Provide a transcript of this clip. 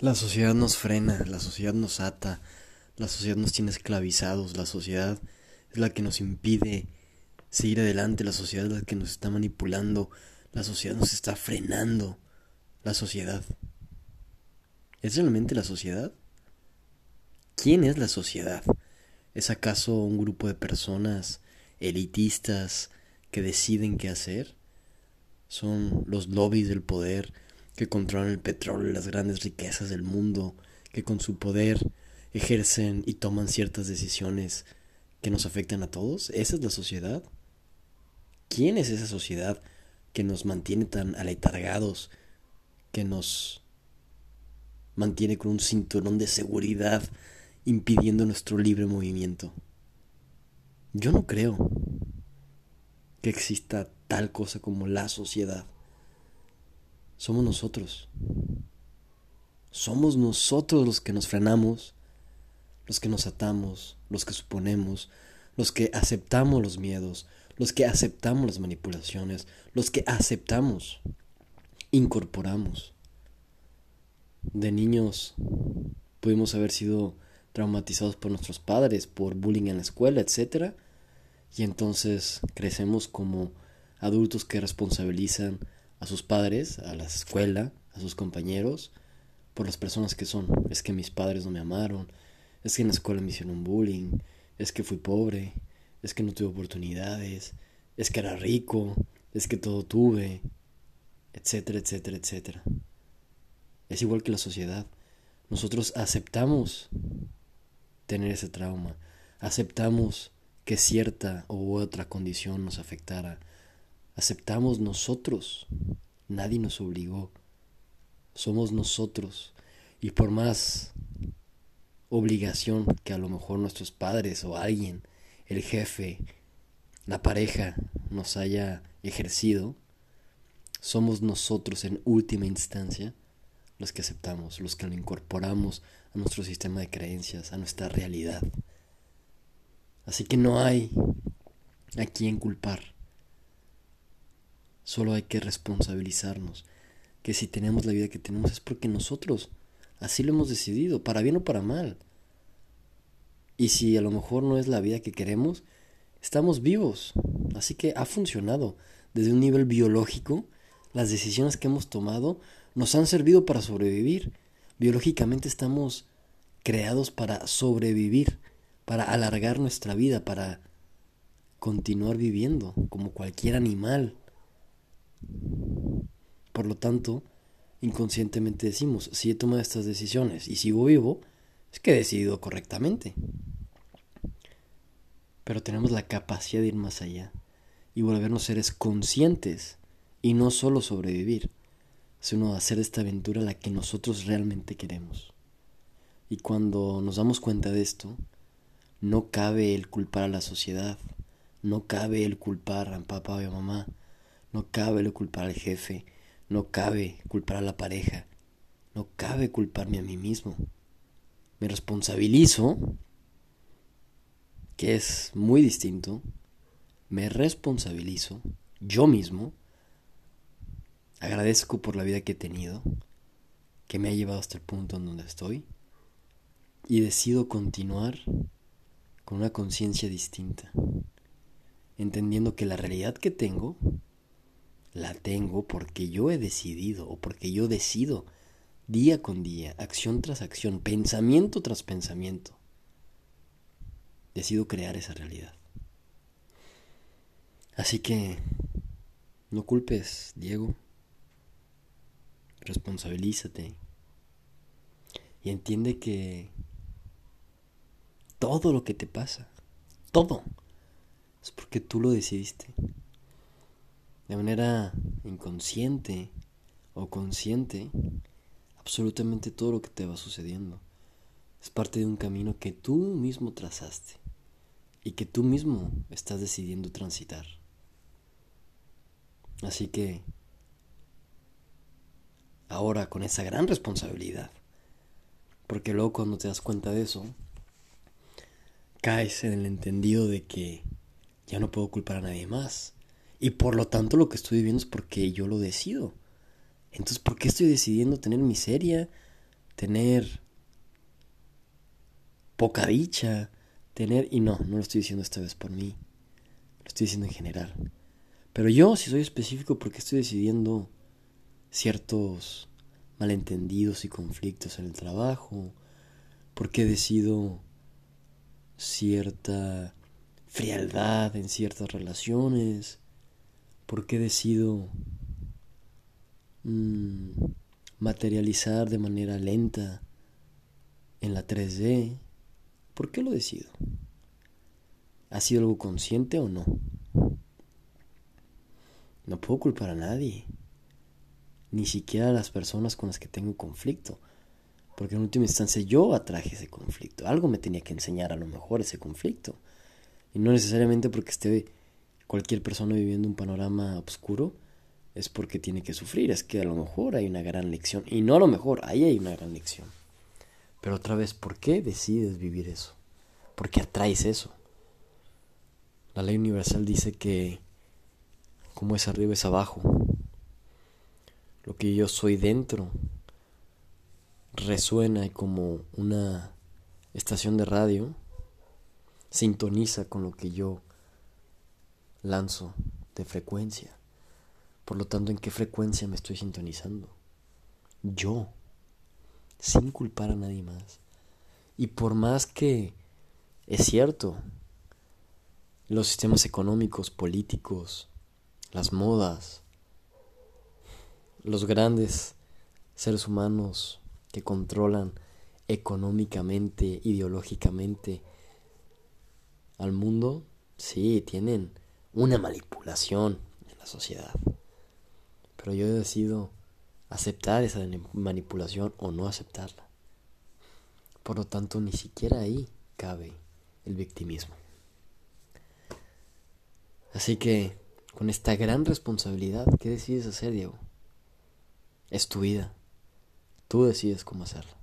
La sociedad nos frena, la sociedad nos ata, la sociedad nos tiene esclavizados, la sociedad es la que nos impide seguir adelante, la sociedad es la que nos está manipulando, la sociedad nos está frenando, la sociedad. ¿Es realmente la sociedad? ¿Quién es la sociedad? ¿Es acaso un grupo de personas elitistas que deciden qué hacer? ¿Son los lobbies del poder? Que controlan el petróleo y las grandes riquezas del mundo, que con su poder ejercen y toman ciertas decisiones que nos afectan a todos. ¿Esa es la sociedad? ¿Quién es esa sociedad que nos mantiene tan aletargados, que nos mantiene con un cinturón de seguridad impidiendo nuestro libre movimiento? Yo no creo que exista tal cosa como la sociedad somos nosotros. Somos nosotros los que nos frenamos, los que nos atamos, los que suponemos, los que aceptamos los miedos, los que aceptamos las manipulaciones, los que aceptamos, incorporamos. De niños pudimos haber sido traumatizados por nuestros padres, por bullying en la escuela, etc. Y entonces crecemos como adultos que responsabilizan a sus padres, a la escuela, a sus compañeros, por las personas que son. Es que mis padres no me amaron, es que en la escuela me hicieron bullying, es que fui pobre, es que no tuve oportunidades, es que era rico, es que todo tuve, etcétera, etcétera, etcétera. Es igual que la sociedad. Nosotros aceptamos tener ese trauma, aceptamos que cierta u otra condición nos afectara, aceptamos nosotros. Nadie nos obligó. Somos nosotros. Y por más obligación que a lo mejor nuestros padres o alguien, el jefe, la pareja nos haya ejercido, somos nosotros en última instancia los que aceptamos, los que lo incorporamos a nuestro sistema de creencias, a nuestra realidad. Así que no hay a quien culpar. Solo hay que responsabilizarnos. Que si tenemos la vida que tenemos es porque nosotros así lo hemos decidido, para bien o para mal. Y si a lo mejor no es la vida que queremos, estamos vivos. Así que ha funcionado. Desde un nivel biológico, las decisiones que hemos tomado nos han servido para sobrevivir. Biológicamente estamos creados para sobrevivir, para alargar nuestra vida, para continuar viviendo como cualquier animal. Por lo tanto, inconscientemente decimos, si he tomado estas decisiones y sigo vivo, es que he decidido correctamente. Pero tenemos la capacidad de ir más allá y volvernos seres conscientes y no solo sobrevivir, sino hacer esta aventura la que nosotros realmente queremos. Y cuando nos damos cuenta de esto, no cabe el culpar a la sociedad, no cabe el culpar a papá o a mamá, no cabe lo culpar al jefe, no cabe culpar a la pareja, no cabe culparme a mí mismo. Me responsabilizo, que es muy distinto, me responsabilizo yo mismo, agradezco por la vida que he tenido, que me ha llevado hasta el punto en donde estoy, y decido continuar con una conciencia distinta, entendiendo que la realidad que tengo la tengo porque yo he decidido o porque yo decido día con día, acción tras acción, pensamiento tras pensamiento. Decido crear esa realidad. Así que no culpes, Diego. Responsabilízate. Y entiende que todo lo que te pasa, todo, es porque tú lo decidiste de manera inconsciente o consciente, absolutamente todo lo que te va sucediendo. Es parte de un camino que tú mismo trazaste y que tú mismo estás decidiendo transitar. Así que ahora con esa gran responsabilidad, porque luego cuando te das cuenta de eso, caes en el entendido de que ya no puedo culpar a nadie más y por lo tanto lo que estoy viviendo es porque yo lo decido. Entonces, ¿por qué estoy decidiendo tener miseria, tener poca dicha, tener... Y no, no lo estoy diciendo esta vez por mí, lo estoy diciendo en general. Pero yo, si soy específico, porque estoy decidiendo ciertos malentendidos y conflictos en el trabajo, porque decido cierta frialdad en ciertas relaciones, porque decido mm, materializar de manera lenta en la 3D, ¿por qué lo decido? ¿Ha sido algo consciente o no? No puedo culpar a nadie, ni siquiera a las personas con las que tengo conflicto, porque en última instancia yo atraje ese conflicto, algo me tenía que enseñar a lo mejor ese conflicto, y no necesariamente porque esté cualquier persona viviendo un panorama oscuro, es porque tiene que sufrir, es que a lo mejor hay una gran lección, y no a lo mejor, ahí hay una gran lección. Pero otra vez, ¿por qué decides vivir eso? ¿Por qué atraes eso? La ley universal dice que como es arriba es abajo. Lo que yo soy dentro resuena como una estación de radio sintoniza con lo que yo lanzo de frecuencia. Por lo tanto, ¿en qué frecuencia me estoy sintonizando? Yo, sin culpar a nadie más. Y por más que es cierto, los sistemas económicos, políticos, las modas, los grandes seres humanos que controlan económicamente, ideológicamente al mundo, sí, tienen una manipulación en la sociedad. Pero yo decido aceptar esa manipulación o no aceptarla. Por lo tanto, ni siquiera ahí cabe el victimismo. Así que con esta gran responsabilidad, ¿qué decides hacer, Diego? Es tu vida. Tú decides cómo hacerla.